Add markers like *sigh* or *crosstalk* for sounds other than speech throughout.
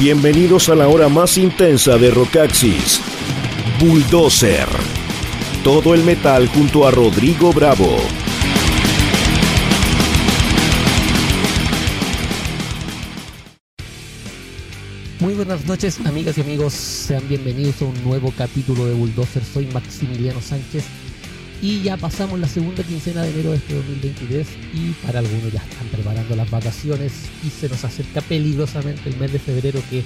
Bienvenidos a la hora más intensa de Rockaxis. Bulldozer. Todo el metal junto a Rodrigo Bravo. Muy buenas noches, amigas y amigos. Sean bienvenidos a un nuevo capítulo de Bulldozer. Soy Maximiliano Sánchez y ya pasamos la segunda quincena de enero de este 2023 y para algunos ya están preparando las vacaciones y se nos acerca peligrosamente el mes de febrero que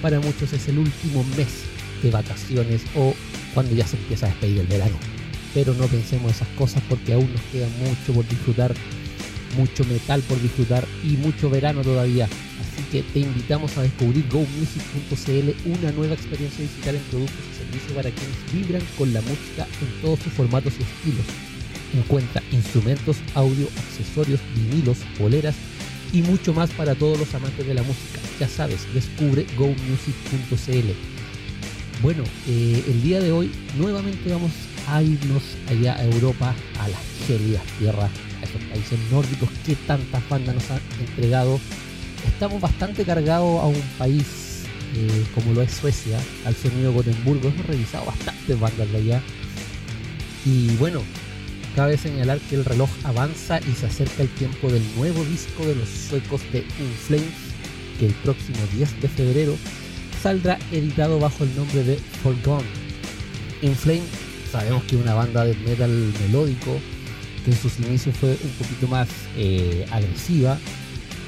para muchos es el último mes de vacaciones o cuando ya se empieza a despedir el verano. Pero no pensemos esas cosas porque aún nos queda mucho por disfrutar, mucho metal por disfrutar y mucho verano todavía. Que te invitamos a descubrir gomusic.cl, una nueva experiencia digital en productos y servicios para quienes vibran con la música en todos sus formatos y estilos. Encuentra instrumentos, audio, accesorios, vinilos, poleras y mucho más para todos los amantes de la música. Ya sabes, descubre gomusic.cl. Bueno, eh, el día de hoy nuevamente vamos a irnos allá a Europa, a las gélidas tierras, a esos países nórdicos que tantas bandas nos han entregado estamos bastante cargados a un país eh, como lo es Suecia, al sonido Gotemburgo. Hemos revisado bastantes bandas de allá. Y bueno, cabe señalar que el reloj avanza y se acerca el tiempo del nuevo disco de los suecos de In Flames, que el próximo 10 de febrero saldrá editado bajo el nombre de Forgone. In Flames sabemos que es una banda de metal melódico que en sus inicios fue un poquito más eh, agresiva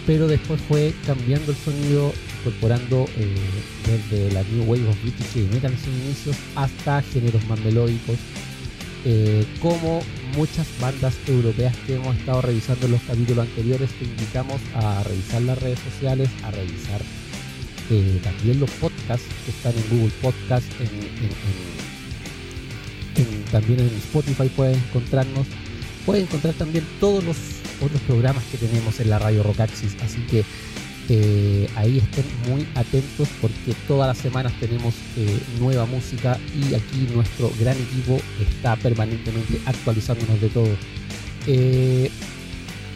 pero después fue cambiando el sonido, incorporando eh, desde la New Wave of British Heavy Metal en sus inicios hasta géneros más melódicos, eh, como muchas bandas europeas que hemos estado revisando en los capítulos anteriores, te invitamos a revisar las redes sociales, a revisar eh, también los podcasts que están en Google Podcast, también en Spotify puedes encontrarnos, puedes encontrar también todos los otros programas que tenemos en la radio Rockaxis. Así que eh, ahí estén muy atentos porque todas las semanas tenemos eh, nueva música y aquí nuestro gran equipo está permanentemente actualizándonos de todo. Eh,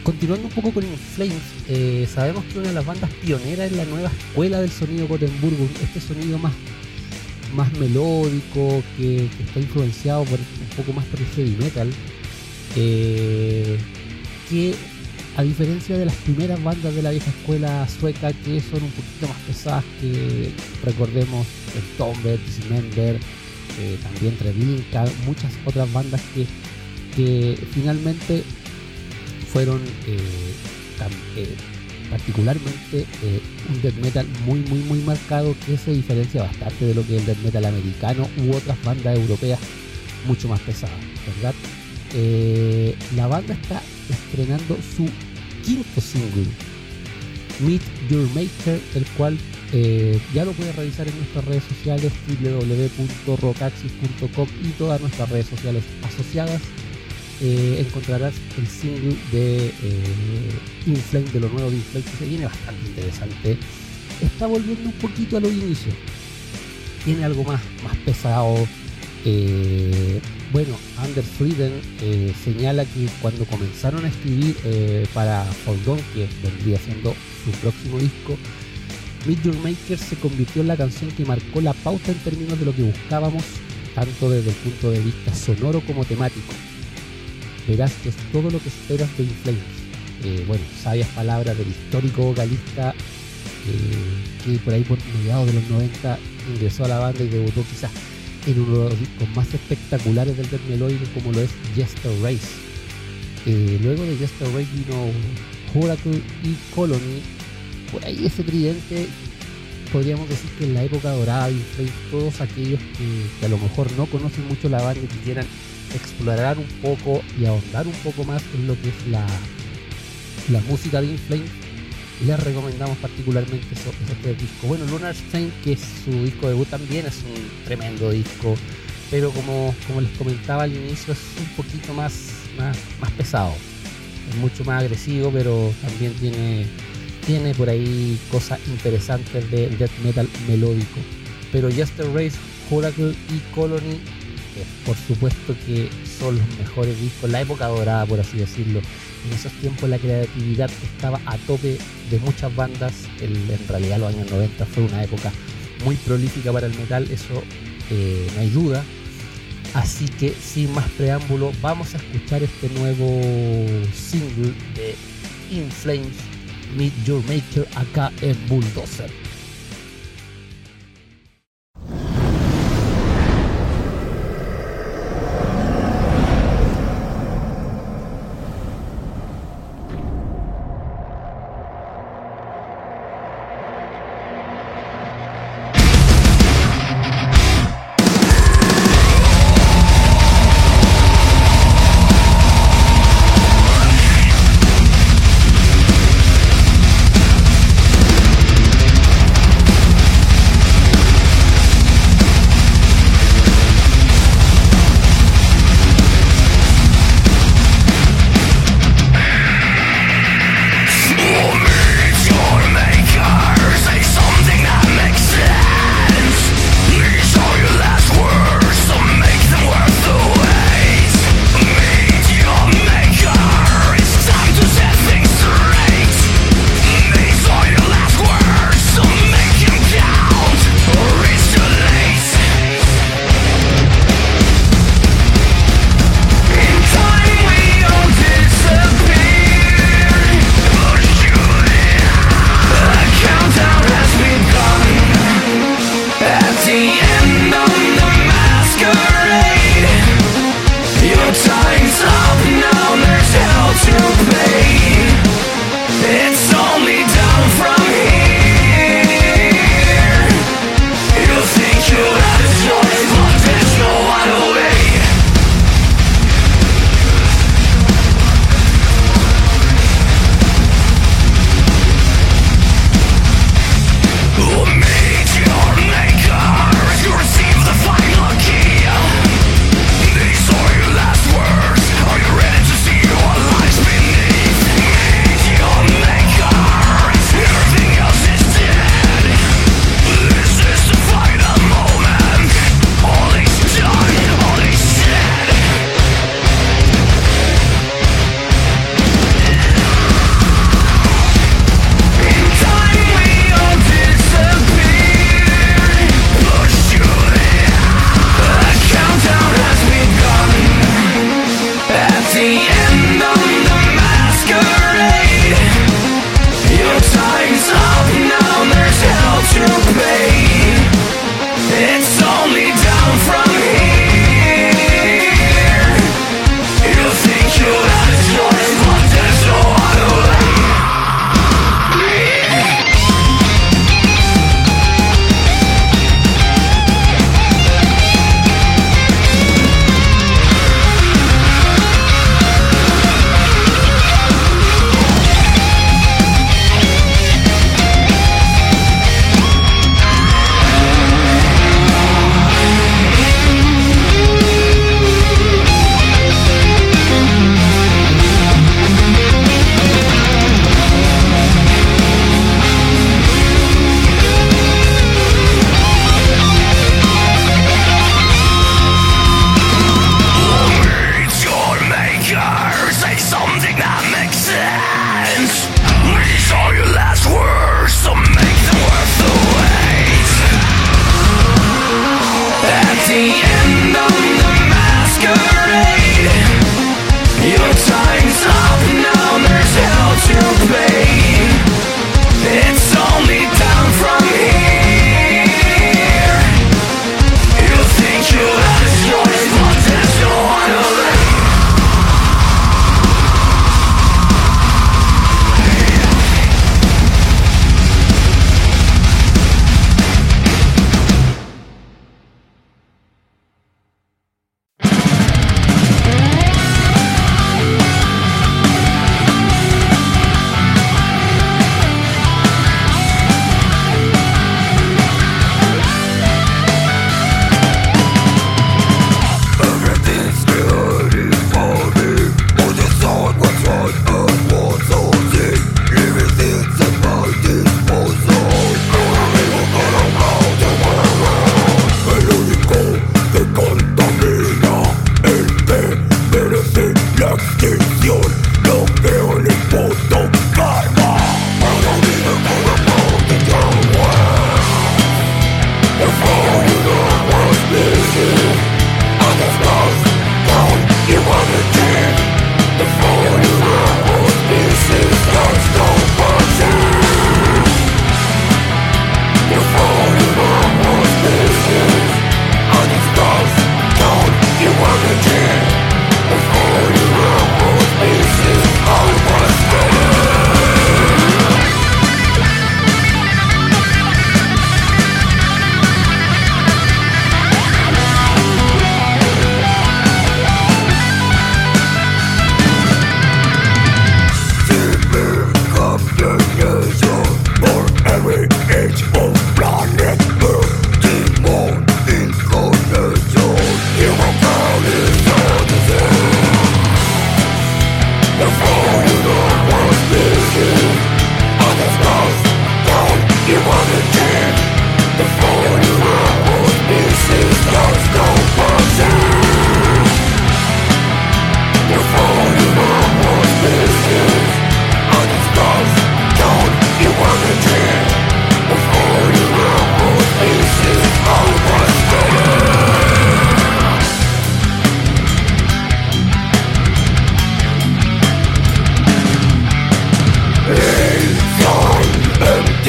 continuando un poco con Inflames, sabemos que una de las bandas pioneras es la nueva escuela del sonido Gotemburgo, este sonido más, más melódico que, está influenciado por, un poco más por el heavy metal que a diferencia de las primeras bandas de la vieja escuela sueca que son un poquito más pesadas que recordemos el Tomber, Dismember, eh, también Treblinka, muchas otras bandas que, que finalmente fueron eh, eh, particularmente un death metal muy muy muy marcado que se diferencia bastante de lo que es el death metal americano u otras bandas europeas mucho más pesadas, ¿verdad? La banda está estrenando su quinto single, Meet Your Maker, el cual eh, ya lo puedes revisar en nuestras redes sociales www.rocaxis.com y todas nuestras redes sociales asociadas. Eh, encontrarás el single de eh, Inflame, de lo nuevo de Inflame, que se viene bastante interesante. Está volviendo un poquito a los inicios. Tiene algo más, más pesado. Eh, bueno, Anders Frieden eh, señala que cuando comenzaron a escribir eh, para Forgone, que vendría siendo su próximo disco, Meet Your Maker se convirtió en la canción que marcó la pauta en términos de lo que buscábamos, tanto desde el punto de vista sonoro como temático. Verás que es todo lo que esperas de Inflames. Eh, bueno, sabias palabras del histórico vocalista que por ahí por mediados de los 90 ingresó a la banda y debutó quizás en uno de los discos más espectaculares del death como lo es Jester Race. Eh, luego de Jester Race vino Oracle y Colony. Por ahí ese tridente podríamos decir que en la época dorada Inflame, todos aquellos que, a lo mejor no conocen mucho la banda y quisieran explorar un poco y ahondar un poco más en lo que es la, la música de Inflame les recomendamos particularmente esos, tres discos. Bueno, Lunar Strain, que es su disco debut también, es un tremendo disco, pero como, como les comentaba al inicio, es un poquito más, más, pesado. Es mucho más agresivo, pero también tiene, tiene por ahí cosas interesantes de death metal melódico. Pero Jester Race, Oracle y Colony por supuesto que son los mejores discos, la época dorada, por así decirlo. En esos tiempos la creatividad estaba a tope de muchas bandas. en realidad los años 90 fue una época muy prolífica para el metal, eso eh, me ayuda. Así que sin más preámbulo, vamos a escuchar este nuevo single de In Flames, Meet Your Maker, acá en Bulldozer.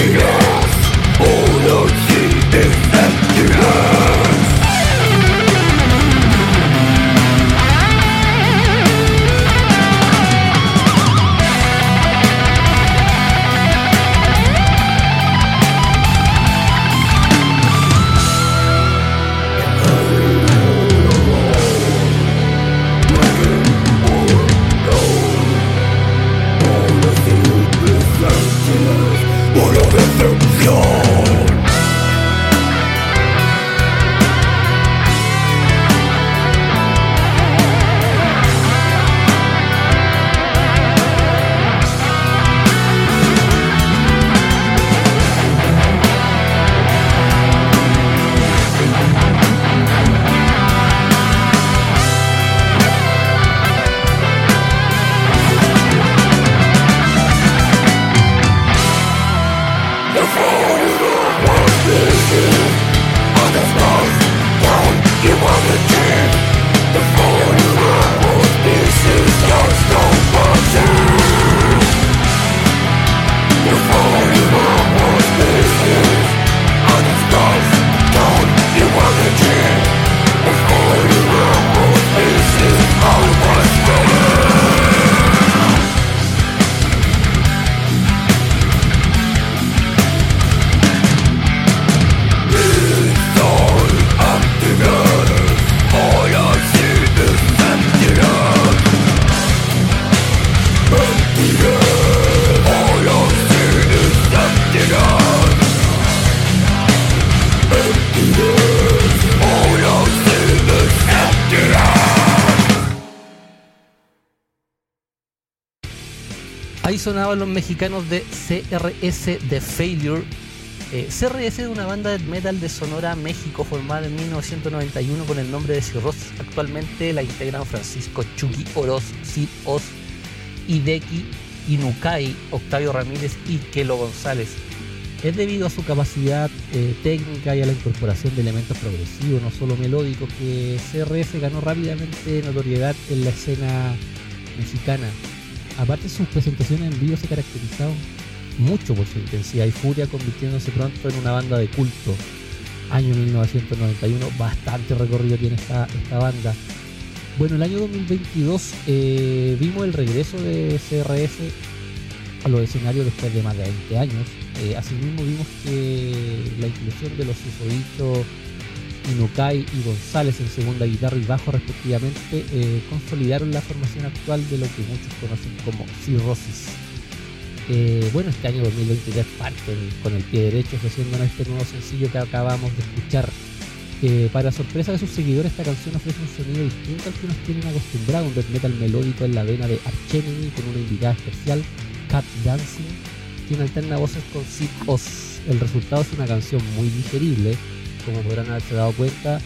Yeah. Sonaban los mexicanos de CRS The Failure. Eh, CRS es una banda de metal de Sonora, México, formada en 1991 con el nombre de Cirros. Actualmente la integran Francisco Chucky Oroz, Sid Oz, Hideki Inukai, Octavio Ramírez y Kelo González. Es debido a su capacidad eh, técnica y a la incorporación de elementos progresivos, no solo melódicos, que CRS ganó rápidamente notoriedad en la escena mexicana aparte sus presentaciones en vivo se caracterizaron mucho por su intensidad y furia, convirtiéndose pronto en una banda de culto. Año 1991, bastante recorrido tiene esta, esta banda. Bueno, el año 2022 eh, vimos el regreso de CRS a los escenarios después de más de 20 años. Eh, asimismo vimos que la inclusión de los susodichos Inukai y González en segunda guitarra y bajo respectivamente eh, consolidaron la formación actual de lo que muchos conocen como Cirrosis. Eh, bueno, este año 2023 parten con el pie derecho ofreciéndonos este nuevo sencillo que acabamos de escuchar. para sorpresa de sus seguidores, esta canción ofrece un sonido distinto al que nos tienen acostumbrado, un death metal melódico en la vena de Arch con una invitada especial, Cat Dancing, quien alterna voces con Sid Oz. El resultado es una canción muy digerible, como podrán haberse dado cuenta,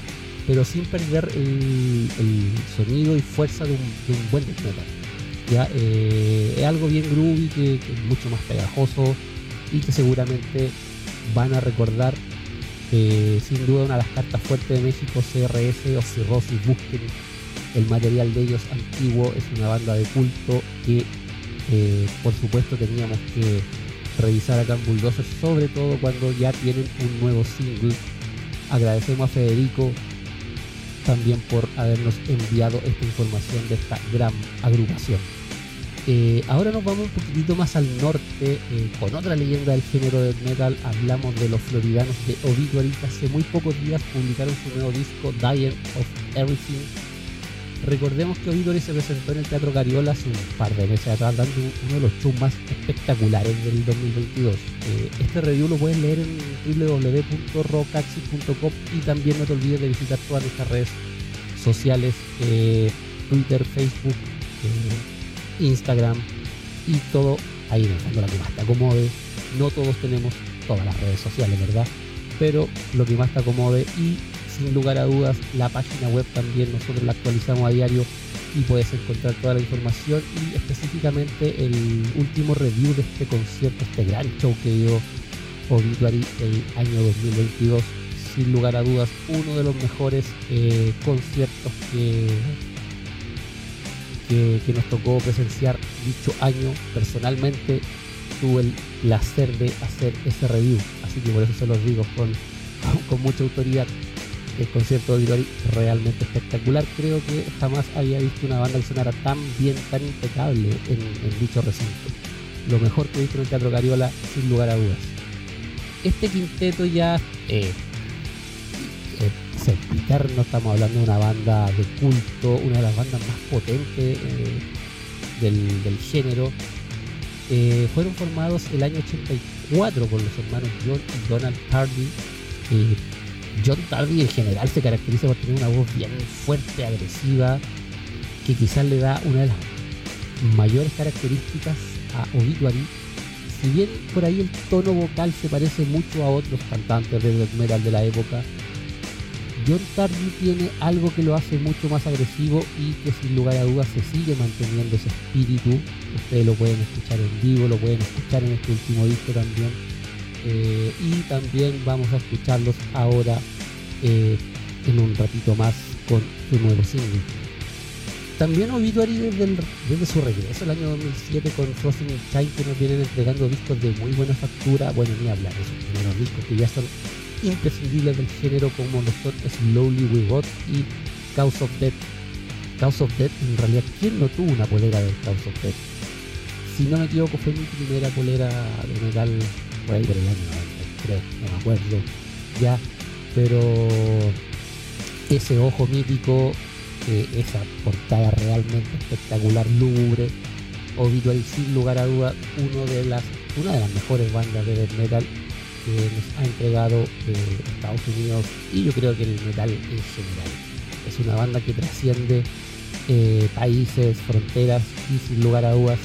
pero sin perder el, sonido y fuerza de un, buen death. ¿ya? Eh, es algo bien groovy, que, es mucho más pegajoso y que seguramente van a recordar sin duda una de las cartas fuertes de México, CRS o Cirrosis, busquen el material de ellos antiguo, es una banda de culto que eh, por supuesto teníamos que revisar acá en Bulldozer, sobre todo cuando ya tienen un nuevo single Agradecemos a Federico también por habernos enviado esta información de esta gran agrupación. Eh, ahora nos vamos un poquitito más al norte eh, con otra leyenda del género de metal. Hablamos de los floridanos de Obituary que hace muy pocos días publicaron su nuevo disco Dying of Everything Recordemos que Obituary se presentó en el Teatro Cariola hace un par de meses atrás, dando uno de los shows más espectaculares del 2022. Eh, este review lo puedes leer en www.rockaxis.com y también no te olvides de visitar todas nuestras redes sociales, eh, Twitter, Facebook, eh, Instagram y todo ahí fondo la que más te acomode. No todos tenemos todas las redes sociales, ¿verdad? Pero lo que más te acomode y sin lugar a dudas la página web también nosotros la actualizamos a diario y puedes encontrar toda la información y específicamente el último review de este concierto, este gran show que dio Obituary el año 2022. Sin lugar a dudas, uno de los mejores eh, conciertos que, que, nos tocó presenciar dicho año. Personalmente tuve el placer de hacer ese review, así que por eso se los digo con, *laughs* con mucha autoridad. El concierto de Auditori realmente espectacular. Creo que jamás había visto una banda que sonara tan bien, tan impecable en, dicho recinto. Lo mejor que he visto en el Teatro Cariola, sin lugar a dudas. Este quinteto ya eh, eh, estamos hablando de una banda de culto, una de las bandas más potentes eh, del, género. Eh, fueron formados el año 84 por los hermanos John y Donald Tardy. John Tardy en general se caracteriza por tener una voz bien fuerte, agresiva, que quizás le da una de las mayores características a Obituary. Si bien por ahí el tono vocal se parece mucho a otros cantantes de death metal de la época, John Tardy tiene algo que lo hace mucho más agresivo y que sin lugar a dudas se sigue manteniendo ese espíritu. Ustedes lo pueden escuchar en vivo, lo pueden escuchar en este último disco también. Eh, y también vamos a escucharlos ahora eh, en un ratito más con su nuevo single. También Obituary desde, desde su regreso el año 2007 con Frozen Child que nos vienen entregando discos de muy buena factura, bueno ni hablar, esos primeros discos que ya son imprescindibles del género como lo son Slowly We Got y Cause of Death. Cause of Death, en realidad, ¿quién no tuvo una polera de Cause of Death? Si no me equivoco, fue mi primera polera de metal por ahí por el año 93, no me acuerdo ya, pero ese ojo mítico, eh, esa portada realmente espectacular, lúgubre, Obituary sin lugar a duda uno de las, una de las mejores bandas de death metal que nos ha entregado eh, Estados Unidos y yo creo que el metal en general. Es una banda que trasciende eh, países, fronteras y sin lugar a dudas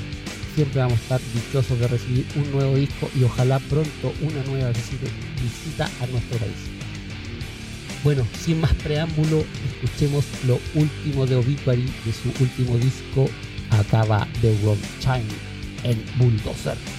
siempre vamos a estar dichosos de recibir un nuevo disco y ojalá pronto una nueva visita a nuestro país. Bueno, sin más preámbulo, escuchemos lo último de Obituary de su último disco, acaba de World Chime en Bulldozer.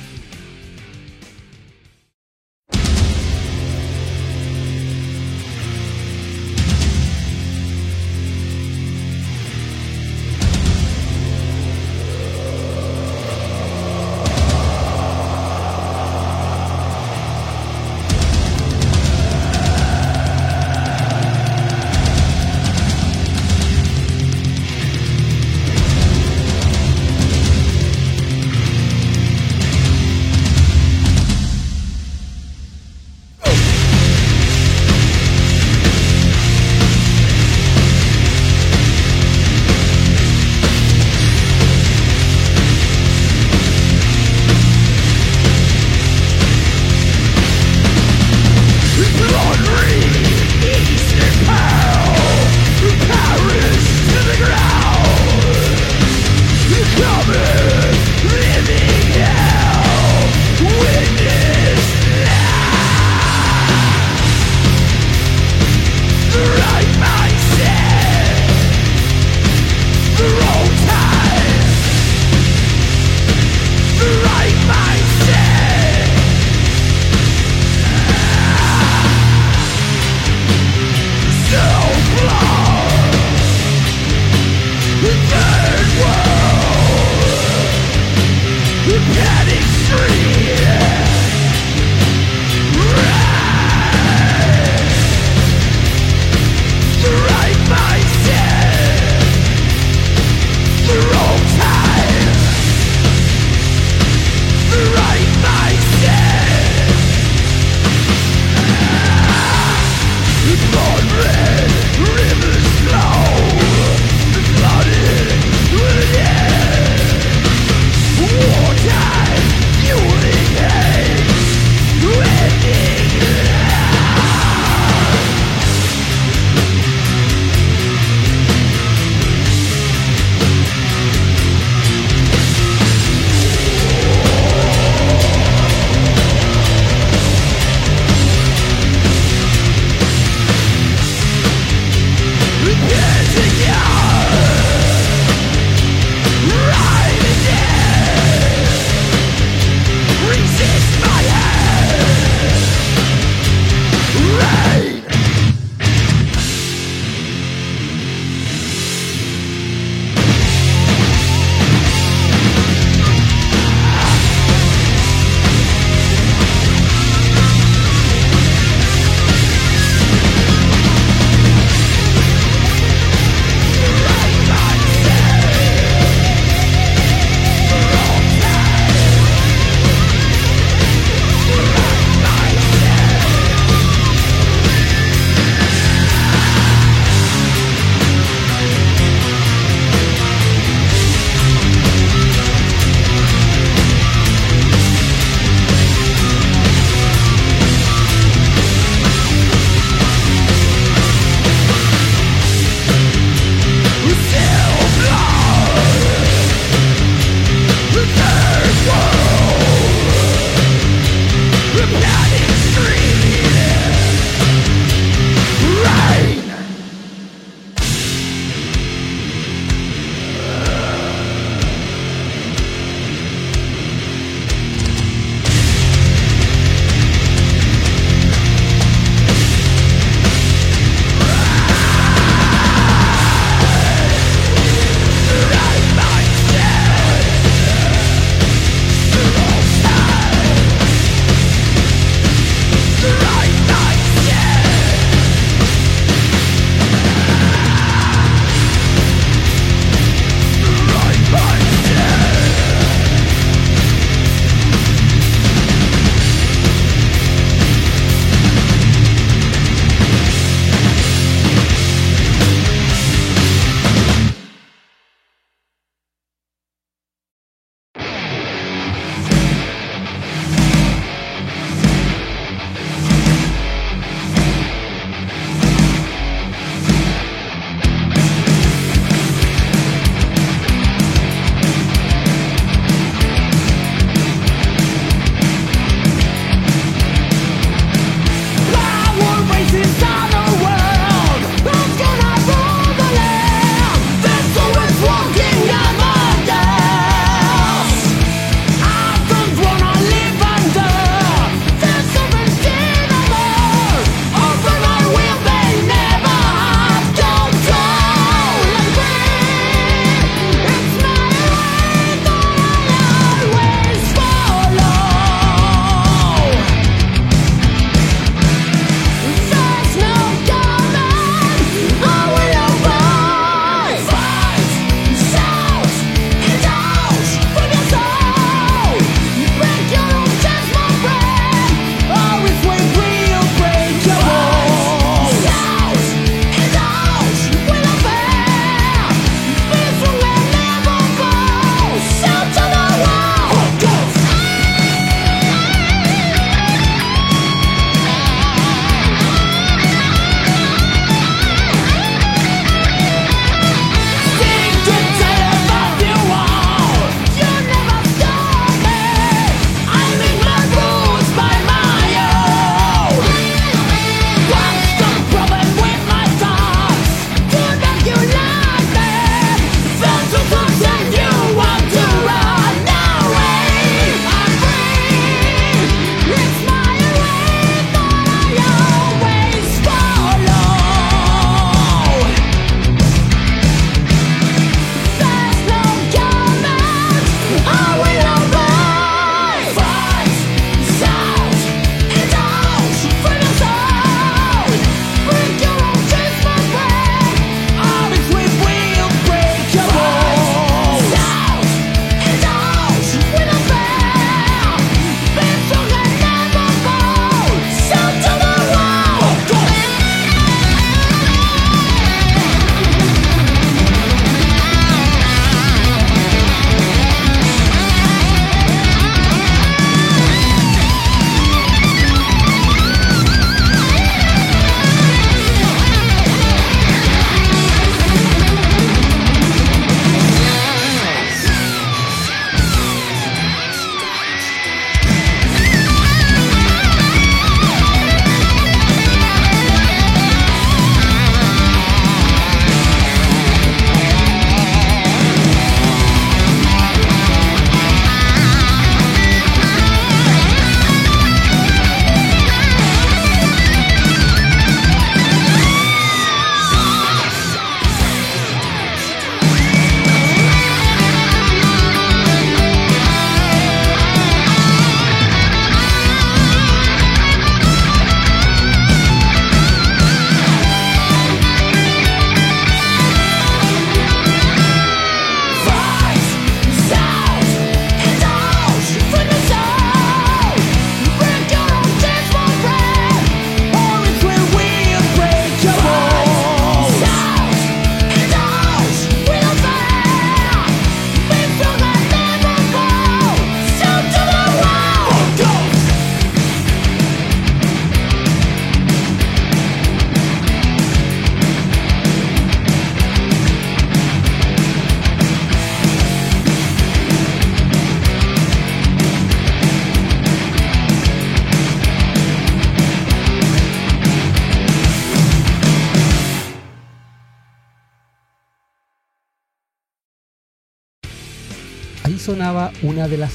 Sonaba una de las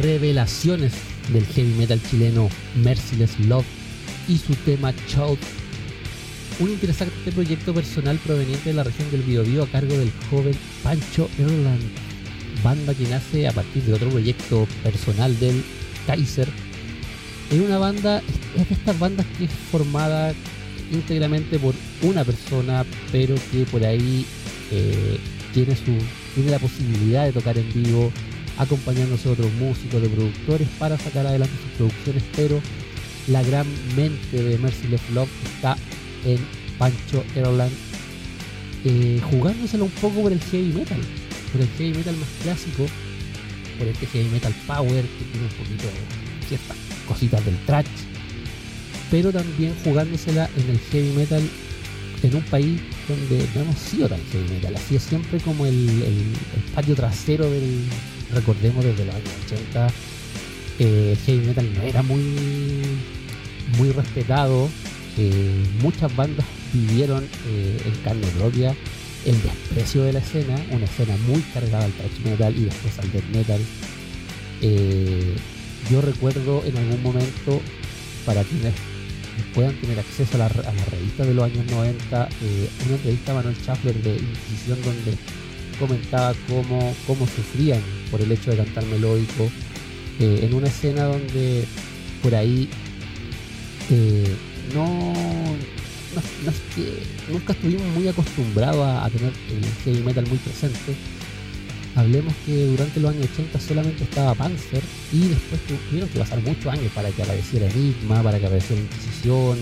revelaciones del heavy metal chileno Merciless Love y su tema Child. Un interesante proyecto personal proveniente de la región del Biobío a cargo del joven Pancho Erland, banda que nace a partir de otro proyecto personal del Kaiser. Es una banda, es de estas bandas que es formada íntegramente por una persona, pero que por ahí eh, tiene, su, tiene la posibilidad de tocar en vivo, acompañándose de otros músicos, de productores para sacar adelante sus producciones, pero la gran mente de Merciless Love está en Pancho Erland, eh, jugándosela un poco por el heavy metal, por el heavy metal más clásico, por este heavy metal power que tiene un poquito ciertas cositas del trash, pero también jugándosela en el heavy metal en un país donde no hemos sido tan heavy metal, así es siempre como el, el patio trasero del, recordemos desde los años 80, eh, heavy metal no era muy, muy respetado. Eh, muchas bandas vivieron eh, en carne propia el desprecio de la escena, una escena muy cargada al thrash metal y después al death metal. yo recuerdo en algún momento, para quienes puedan tener acceso a la, revista de los años 90, una entrevista a Manuel Schaffler de Inquisición donde comentaba cómo, cómo sufrían por el hecho de cantar melódico, eh, en una escena donde por ahí eh, no, nunca estuvimos muy acostumbrados a, tener el heavy metal muy presente. Hablemos que durante los años 80 solamente estaba Panzer y después tuvieron que pasar muchos años para que apareciera Enigma, para que apareciera Inquisición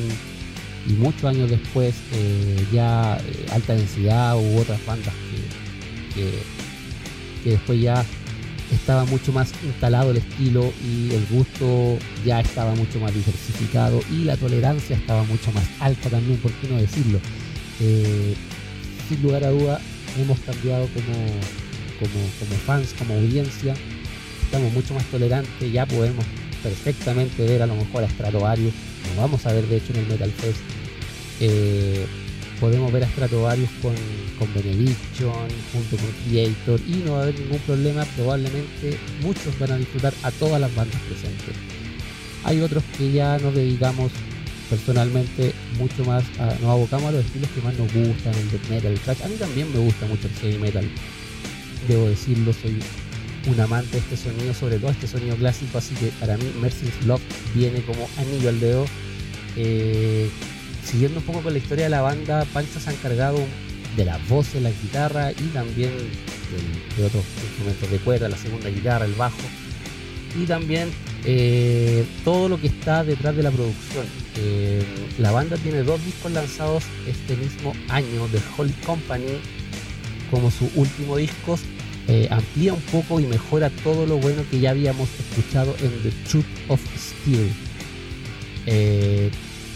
y muchos años después eh, ya Alta Densidad u otras bandas que, después ya estaba mucho más instalado el estilo y el gusto ya estaba mucho más diversificado y la tolerancia estaba mucho más alta también, por qué no decirlo. Eh, sin lugar a duda hemos cambiado como, como, fans, como audiencia, estamos mucho más tolerantes, ya podemos perfectamente ver a lo mejor a Stratovarius, lo vamos a ver de hecho en el Metal Fest. Eh, podemos ver a Stratovarius con, con Benediction, junto con Creator, y no va a haber ningún problema, probablemente muchos van a disfrutar a todas las bandas presentes. Hay otros que ya nos dedicamos personalmente mucho más, a, nos abocamos a los estilos que más nos gustan, el death metal, el thrash. A mí también me gusta mucho el heavy metal, debo decirlo, soy un amante de este sonido, sobre todo este sonido clásico, así que para mí Mercy's Love viene como anillo al dedo. Eh, siguiendo un poco con la historia de la banda, Pancho se ha encargado de las voces, la guitarra y también de, otros instrumentos de cuerda, la segunda guitarra, el bajo y también eh, todo lo que está detrás de la producción. Eh, la banda tiene dos discos lanzados este mismo año de Holy Company como su último disco. Eh, amplía un poco y mejora todo lo bueno que ya habíamos escuchado en The Truth of Steel.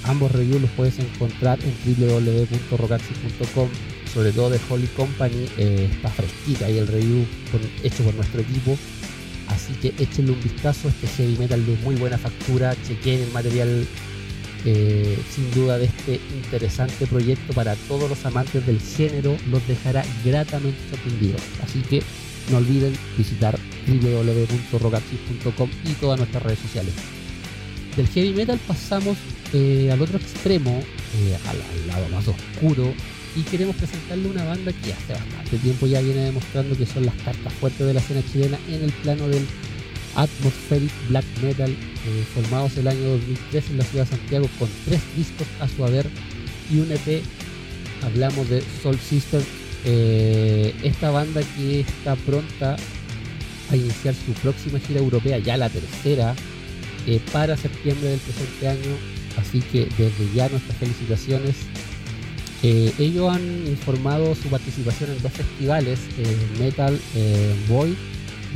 Ambos reviews los puedes encontrar en www.rocaxi.com, sobre todo de Holy Company, eh, está fresquita ahí el review hecho por nuestro equipo. Así que échenle un vistazo este heavy metal de muy buena factura, chequen el material eh, sin duda de este interesante proyecto para todos los amantes del género, los dejará gratamente sorprendidos. Así que no olviden visitar www.rocaxis.com y todas nuestras redes sociales. Del heavy metal pasamos eh, al otro extremo, eh, al, lado más oscuro, y queremos presentarle una banda que hace bastante tiempo ya viene demostrando que son las cartas fuertes de la escena chilena en el plano del atmospheric black metal, eh, formados el año 2003 en la ciudad de Santiago con tres discos a su haber y un EP. Hablamos de Soul Sister, esta banda que está pronta a iniciar su próxima gira europea, ya la tercera, para septiembre del presente año Así que desde ya nuestras felicitaciones. Eh, ellos han informado su participación en dos festivales, eh, Metal eh, Void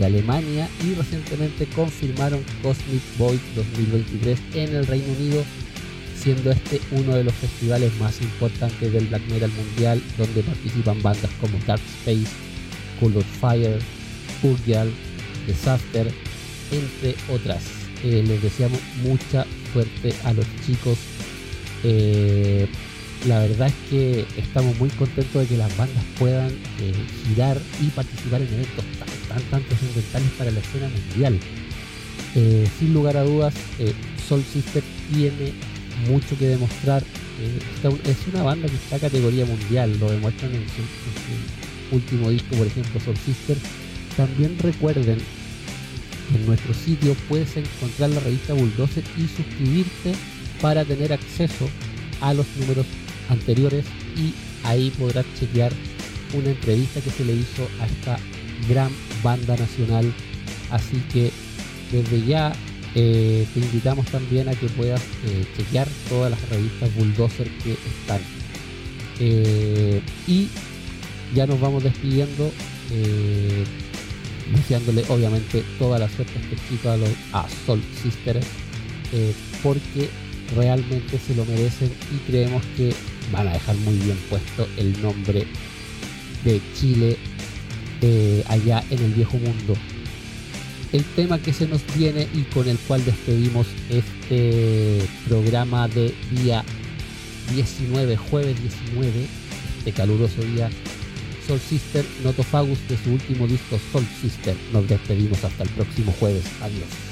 Alemania y recientemente confirmaron Cosmic Void 2023 en el Reino Unido, siendo este uno de los festivales más importantes del black metal mundial, donde participan bandas como Dark Space, Cold Fire, Purgal, Disaster, entre otras. les deseamos mucha suerte a los chicos. Eh, la verdad es que estamos muy contentos de que las bandas puedan eh, girar y participar en eventos tan, tan, tan para la escena mundial. Eh, sin lugar a dudas, eh, Soul Sister tiene mucho que demostrar. es una banda que está a categoría mundial, lo demuestran en su, último disco, por ejemplo, Soul Sister. También recuerden en nuestro sitio puedes encontrar la revista Bulldozer y suscribirte para tener acceso a los números anteriores y ahí podrás chequear una entrevista que se le hizo a esta gran banda nacional. Así que desde ya eh, te invitamos también a que puedas eh, chequear todas las revistas Bulldozer que están. Eh, y ya nos vamos despidiendo, deseándole obviamente toda la suerte a este a, los, a Soul Sisters, porque realmente se lo merecen y creemos que van a dejar muy bien puesto el nombre de Chile eh, allá en el viejo mundo. El tema que se nos viene y con el cual despedimos este programa de día 19, jueves 19, este caluroso día, Soul Sister Notofagus de su último disco Soul Sister. Nos despedimos hasta el próximo jueves. Adiós.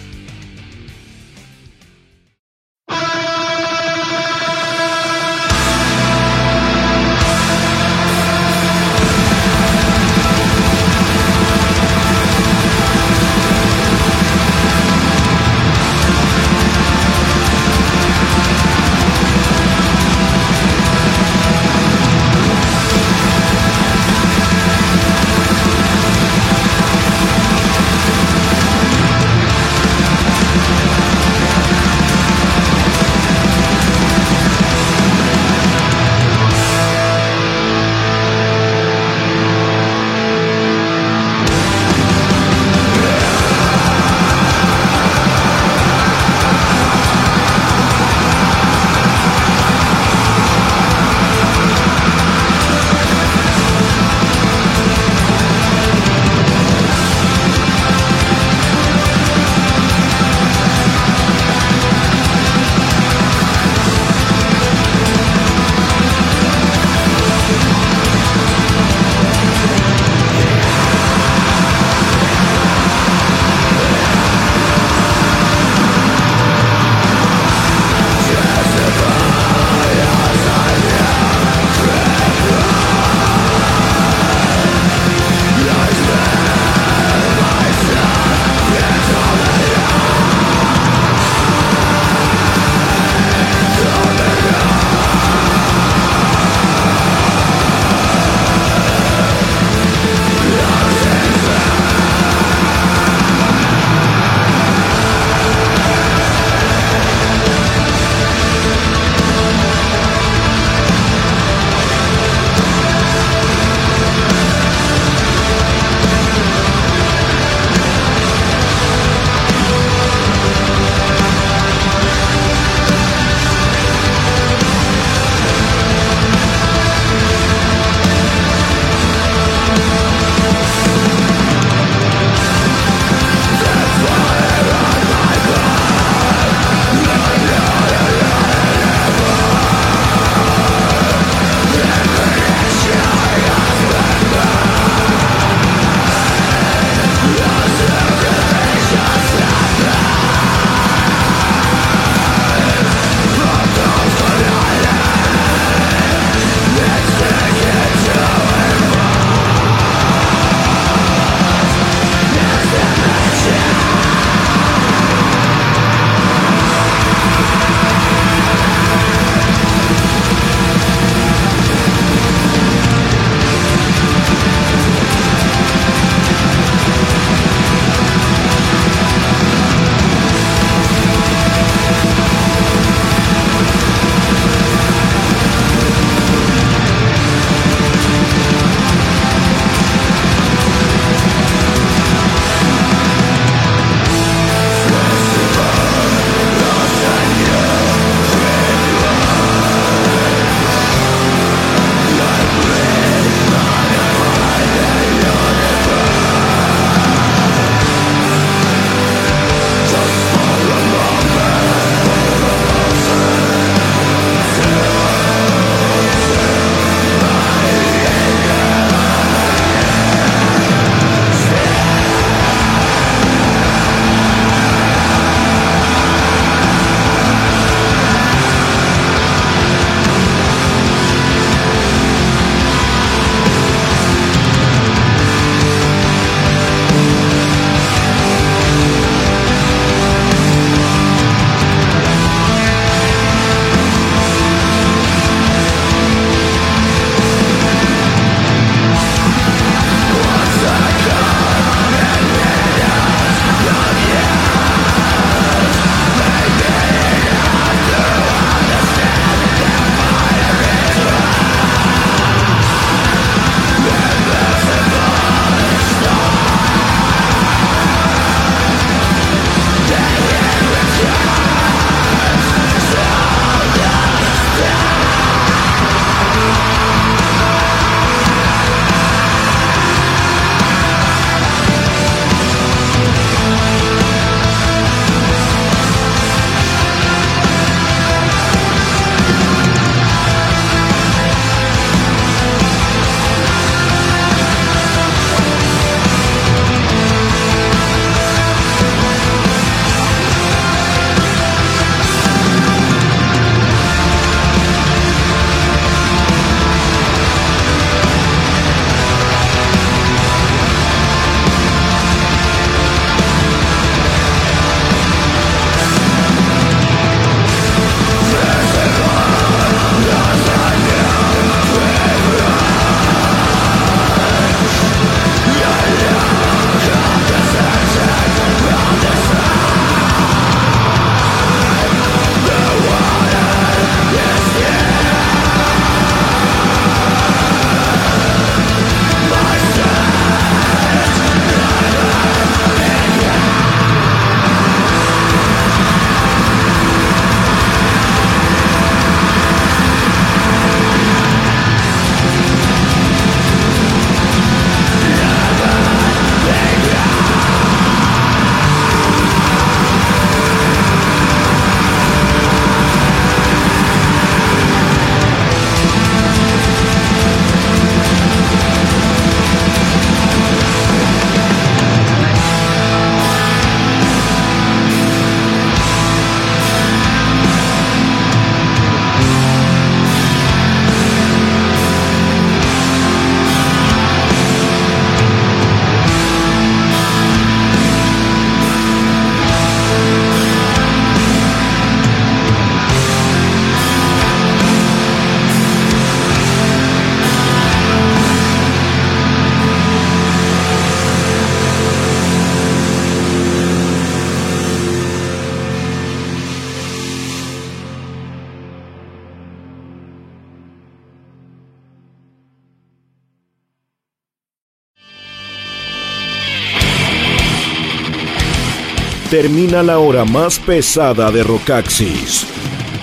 Termina la hora más pesada de Rocaxis.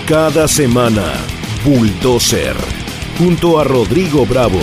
Cada semana, Bulldozer, junto a Rodrigo Bravo.